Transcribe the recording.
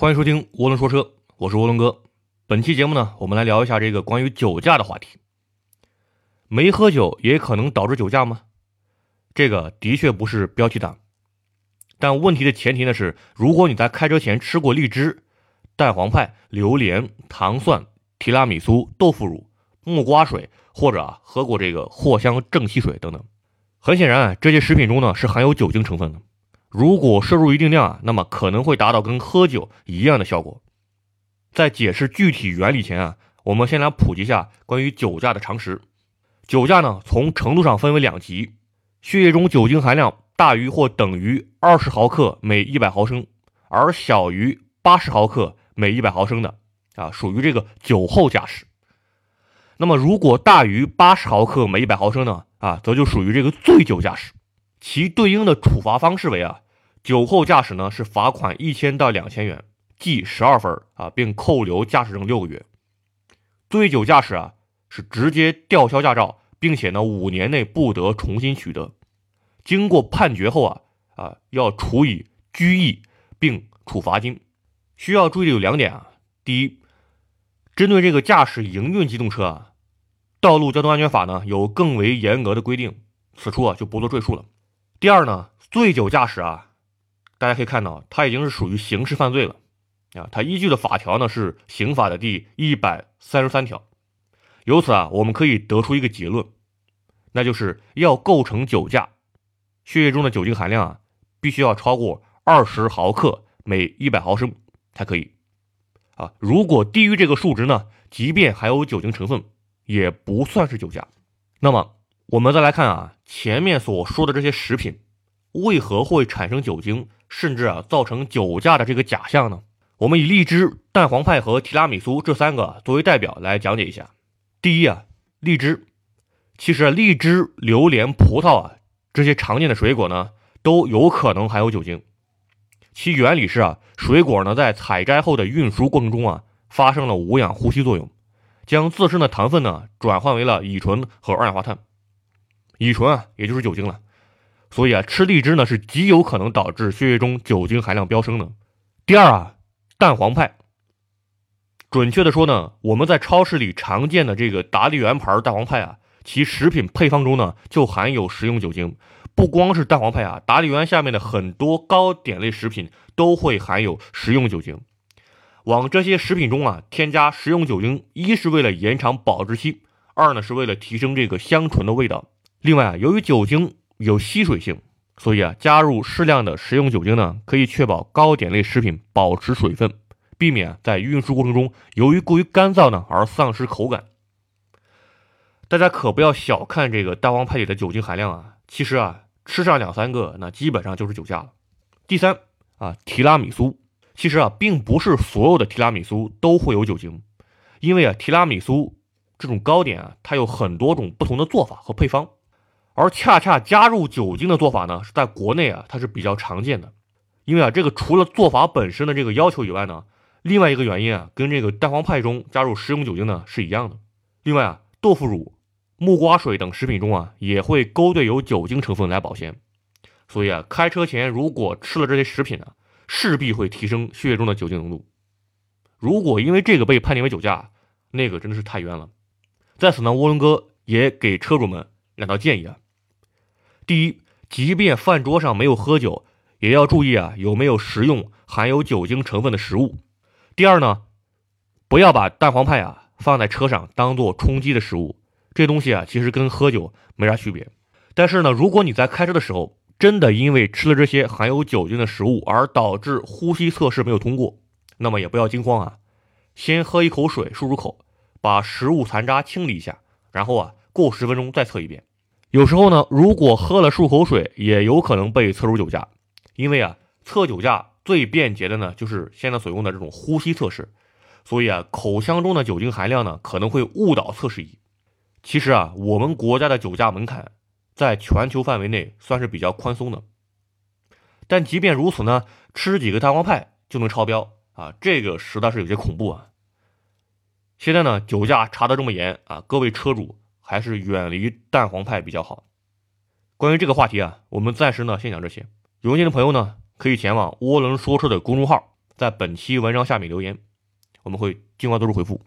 欢迎收听涡轮说车，我是涡轮哥。本期节目呢，我们来聊一下这个关于酒驾的话题。没喝酒也可能导致酒驾吗？这个的确不是标题党。但问题的前提呢是，如果你在开车前吃过荔枝、蛋黄派、榴莲、糖蒜、提拉米苏、豆腐乳、木瓜水，或者啊喝过这个藿香正气水等等，很显然啊这些食品中呢是含有酒精成分的。如果摄入一定量啊，那么可能会达到跟喝酒一样的效果。在解释具体原理前啊，我们先来普及一下关于酒驾的常识。酒驾呢，从程度上分为两级，血液中酒精含量。大于或等于二十毫克每一百毫升，而小于八十毫克每一百毫升的啊，属于这个酒后驾驶。那么如果大于八十毫克每一百毫升呢啊，则就属于这个醉酒驾驶。其对应的处罚方式为啊，酒后驾驶呢是罚款一千到两千元，记十二分啊，并扣留驾驶证六个月。醉酒驾驶啊是直接吊销驾照，并且呢五年内不得重新取得。经过判决后啊啊，要处以拘役并处罚金。需要注意的有两点啊：第一，针对这个驾驶营运机动车啊，《道路交通安全法》呢有更为严格的规定，此处啊就不做赘述了。第二呢，醉酒驾驶啊，大家可以看到，它已经是属于刑事犯罪了啊。它依据的法条呢是刑法的第一百三十三条。由此啊，我们可以得出一个结论，那就是要构成酒驾。血液中的酒精含量啊，必须要超过二十毫克每一百毫升才可以啊。如果低于这个数值呢，即便含有酒精成分，也不算是酒驾。那么我们再来看啊，前面所说的这些食品为何会产生酒精，甚至啊造成酒驾的这个假象呢？我们以荔枝、蛋黄派和提拉米苏这三个作为代表来讲解一下。第一啊，荔枝，其实荔枝、榴莲、葡萄啊。这些常见的水果呢，都有可能含有酒精。其原理是啊，水果呢在采摘后的运输过程中啊，发生了无氧呼吸作用，将自身的糖分呢转换为了乙醇和二氧化碳。乙醇啊，也就是酒精了。所以啊，吃荔枝呢是极有可能导致血液中酒精含量飙升的。第二啊，蛋黄派，准确的说呢，我们在超市里常见的这个达利园牌蛋黄派啊。其食品配方中呢，就含有食用酒精。不光是蛋黄派啊，达利园下面的很多糕点类食品都会含有食用酒精。往这些食品中啊添加食用酒精，一是为了延长保质期，二呢是为了提升这个香醇的味道。另外啊，由于酒精有吸水性，所以啊加入适量的食用酒精呢，可以确保糕点类食品保持水分，避免在运输过程中由于过于干燥呢而丧失口感。大家可不要小看这个蛋黄派里的酒精含量啊！其实啊，吃上两三个，那基本上就是酒驾了。第三啊，提拉米苏，其实啊，并不是所有的提拉米苏都会有酒精，因为啊，提拉米苏这种糕点啊，它有很多种不同的做法和配方，而恰恰加入酒精的做法呢，是在国内啊，它是比较常见的。因为啊，这个除了做法本身的这个要求以外呢，另外一个原因啊，跟这个蛋黄派中加入食用酒精呢是一样的。另外啊，豆腐乳。木瓜水等食品中啊，也会勾兑有酒精成分来保鲜，所以啊，开车前如果吃了这些食品呢，势必会提升血液中的酒精浓度。如果因为这个被判定为酒驾，那个真的是太冤了。在此呢，涡轮哥也给车主们两道建议啊：第一，即便饭桌上没有喝酒，也要注意啊有没有食用含有酒精成分的食物；第二呢，不要把蛋黄派啊放在车上当做充饥的食物。这东西啊，其实跟喝酒没啥区别。但是呢，如果你在开车的时候真的因为吃了这些含有酒精的食物而导致呼吸测试没有通过，那么也不要惊慌啊，先喝一口水漱漱口，把食物残渣清理一下，然后啊，过十分钟再测一遍。有时候呢，如果喝了漱口水，也有可能被测出酒驾，因为啊，测酒驾最便捷的呢，就是现在所用的这种呼吸测试。所以啊，口腔中的酒精含量呢，可能会误导测试仪。其实啊，我们国家的酒驾门槛在全球范围内算是比较宽松的，但即便如此呢，吃几个蛋黄派就能超标啊，这个实在是有些恐怖啊。现在呢，酒驾查的这么严啊，各位车主还是远离蛋黄派比较好。关于这个话题啊，我们暂时呢先讲这些。有兴趣的朋友呢，可以前往涡轮说车的公众号在本期文章下面留言，我们会尽快做出回复。